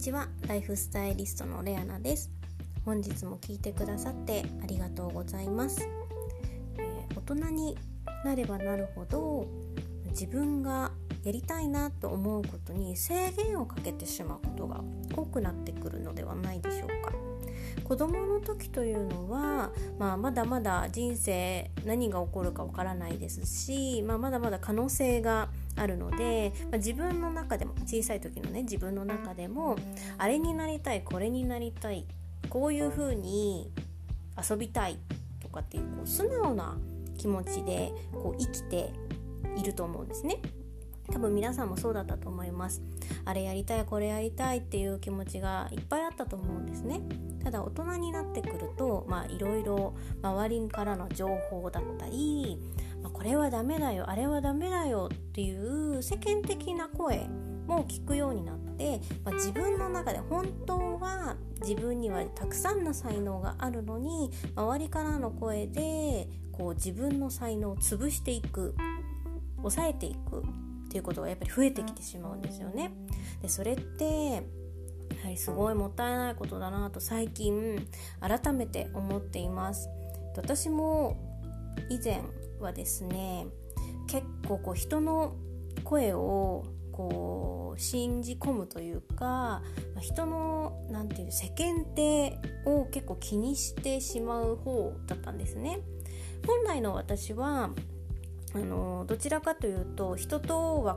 ちは。ライフスタイリストのレアナです。本日も聞いてくださってありがとうございます、えー、大人になればなるほど自分がやりたいなと思うことに制限をかけてしまうことが多くなってくるのではないでしょうか。子供の時というのは、まあ、まだまだ人生何が起こるかわからないですし、まあ、まだまだ可能性があるので、まあ、自分の中でも小さい時のね自分の中でもあれになりたいこれになりたいこういう風に遊びたいとかっていうこう素直な気持ちでこう生きていると思うんですね。多分皆さんもそうだったと思いますあれやりたいこれやりたいっていう気持ちがいっぱいあったと思うんですねただ大人になってくるとまあいろいろ周りからの情報だったり、これはダメだよあれはダメだよっていう世間的な声も聞くようになって、まあ、自分の中で本当は自分にはたくさんの才能があるのに周りからの声でこう自分の才能を潰していく抑えていくっていうことがやっぱり増えてきてしまうんですよね。でそれってやはりすごいもったいないことだなと最近改めて思っています。私も以前はですね結構こう人の声をこう信じ込むというか人の何て言う世間体を結構気にしてしまう方だったんですね。本来の私はあのどちらかというと人とは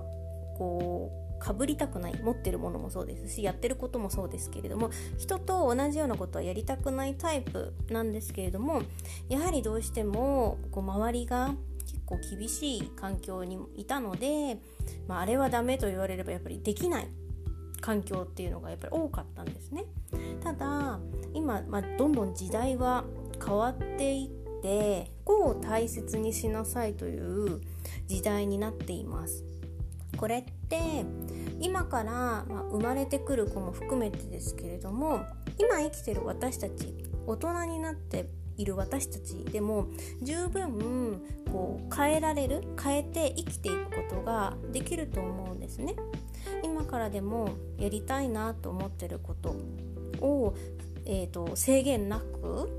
こうかぶりたくない持ってるものもそうですしやってることもそうですけれども人と同じようなことはやりたくないタイプなんですけれどもやはりどうしてもこう周りが結構厳しい環境にいたので、まあ、あれはダメと言われればやっぱりできない環境っていうのがやっぱり多かったんですね。ただ今、まあ、どんどん時代は変わっていってこうを大切にしなさいという時代になっています。これって今から、まあ、生まれてくる子も含めてですけれども今生きてる私たち大人になっている私たちでも十分こう変えられる変えて生きていくことができると思うんですね。今からでもやりたいなと思ってることを、えーと、制限なく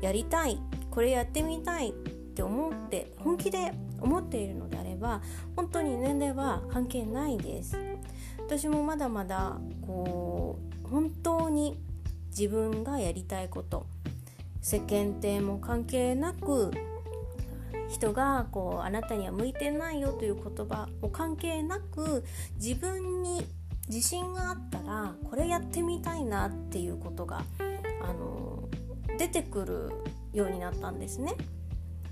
やりたいこれやってみたいって思って本気で思っているのであれば本当に年齢は関係ないです私もまだまだこう本当に自分がやりたいこと世間体も関係なく人がこうあなたには向いてないよという言葉も関係なく自分に自信があったらこれやってみたいなっていうことがあの出てくるようになったんですね。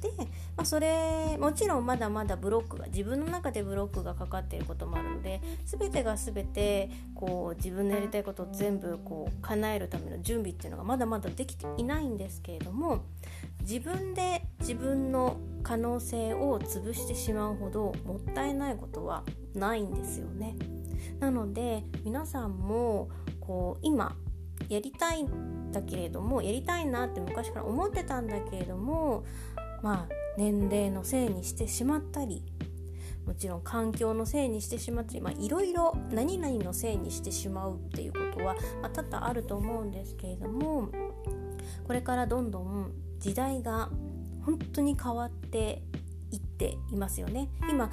で、まあ、それもちろんまだまだブロックが自分の中でブロックがかかっていることもあるので全てが全てこう自分のやりたいことを全部こう叶えるための準備っていうのがまだまだできていないんですけれども自分で自分の可能性を潰してしまうほどもったいないことはないんですよね。なので皆さんもこう今やりたいんだけれどもやりたいなって昔から思ってたんだけれどもまあ年齢のせいにしてしまったりもちろん環境のせいにしてしまったりいろいろ何々のせいにしてしまうっていうことは、まあ、多々あると思うんですけれどもこれからどんどん時代が本当に変わっていっていますよね。今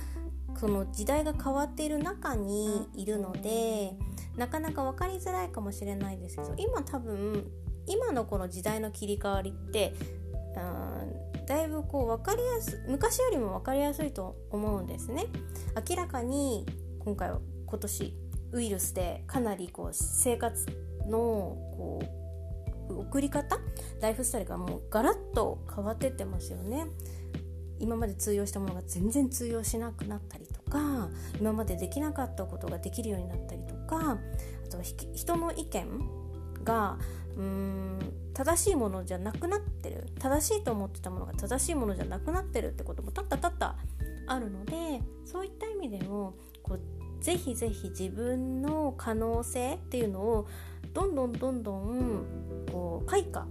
その時代が変わっている中にいるのでなかなか分かりづらいかもしれないですけど今多分今のこの時代の切り替わりってだいぶこう分かりやす昔よりも分かりやすいと思うんですね。明らかに今回は今年ウイルスでかなりこう生活のこう送り方ライフスタイルがもうガラッと変わってってますよね。今まで通用したものが全然通用しなくなったりとか今までできなかったことができるようになったりとかあとは人の意見がうーん正しいものじゃなくなってる。正しいと思ってたものが正しいものじゃなくなってるってこともたったたったあるのでそういった意味でもこうぜひぜひ自分の可能性っていうのをどんどんどんどんこう開花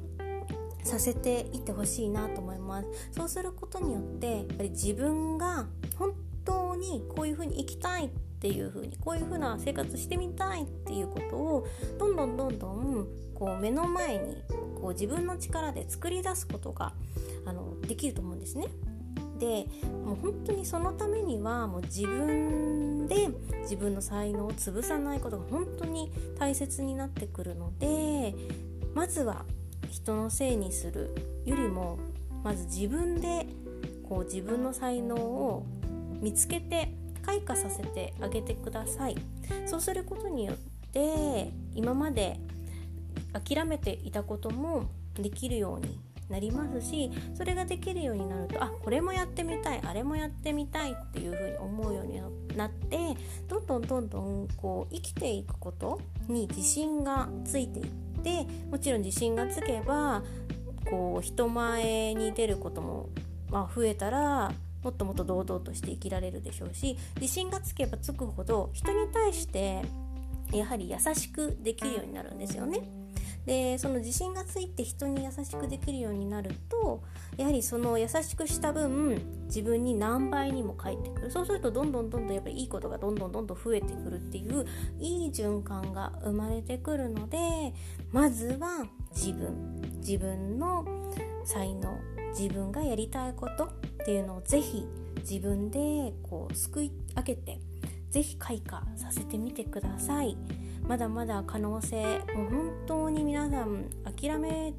させていってほしいなと思います。そうすることによってやっぱり自分が本当にこういうふうに生きたいっっていう風にこういう風な生活してみたいっていうことをどんどんどんどんこう目の前にこう自分の力で作り出すことがあのできると思うんですね。でもう本当にそのためにはもう自分で自分の才能を潰さないことが本当に大切になってくるのでまずは人のせいにするよりもまず自分でこう自分の才能を見つけて開花させてあげてください。そうすることによって今まで諦めていたこともできるようになりますしそれができるようになるとあこれもやってみたいあれもやってみたいっていう風に思うようになってどんどんどんどんこう生きていくことに自信がついていってもちろん自信がつけばこう人前に出ることも、まあ、増えたらもっともっと堂々として生きられるでしょうし自信がつけばつくほど人に対してやはり優しくできるようになるんですよね。でその自信がついて人に優しくできるようになるとやはりその優しくした分自分に何倍にも返ってくる。そうするとどんどんどんどんやっぱりいいことがどんどんどんどん増えてくるっていういい循環が生まれてくるのでまずは自分。自分の才能。自分がやりたいこと。っていうのをぜひ自分でこうすくい上げてぜひ開花させてみてください。まだまだ可能性もう本当に皆さん諦め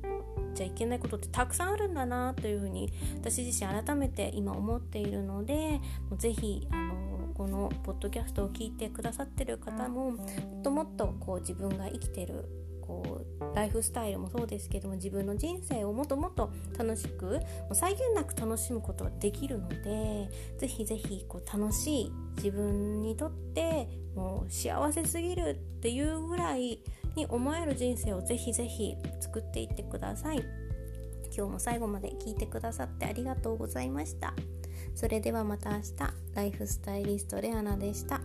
ちゃいけないことってたくさんあるんだなというふうに私自身改めて今思っているのでもうぜひあのこのポッドキャストを聞いてくださってる方ももっともっとこう自分が生きてるこうライフスタイルもそうですけども自分の人生をもっともっと楽しく際限なく楽しむことができるのでぜひぜひこう楽しい自分にとってもう幸せすぎるっていうぐらいに思える人生をぜひぜひ作っていってください今日も最後まで聞いてくださってありがとうございましたそれではまた明日ライフスタイリストレアナでした。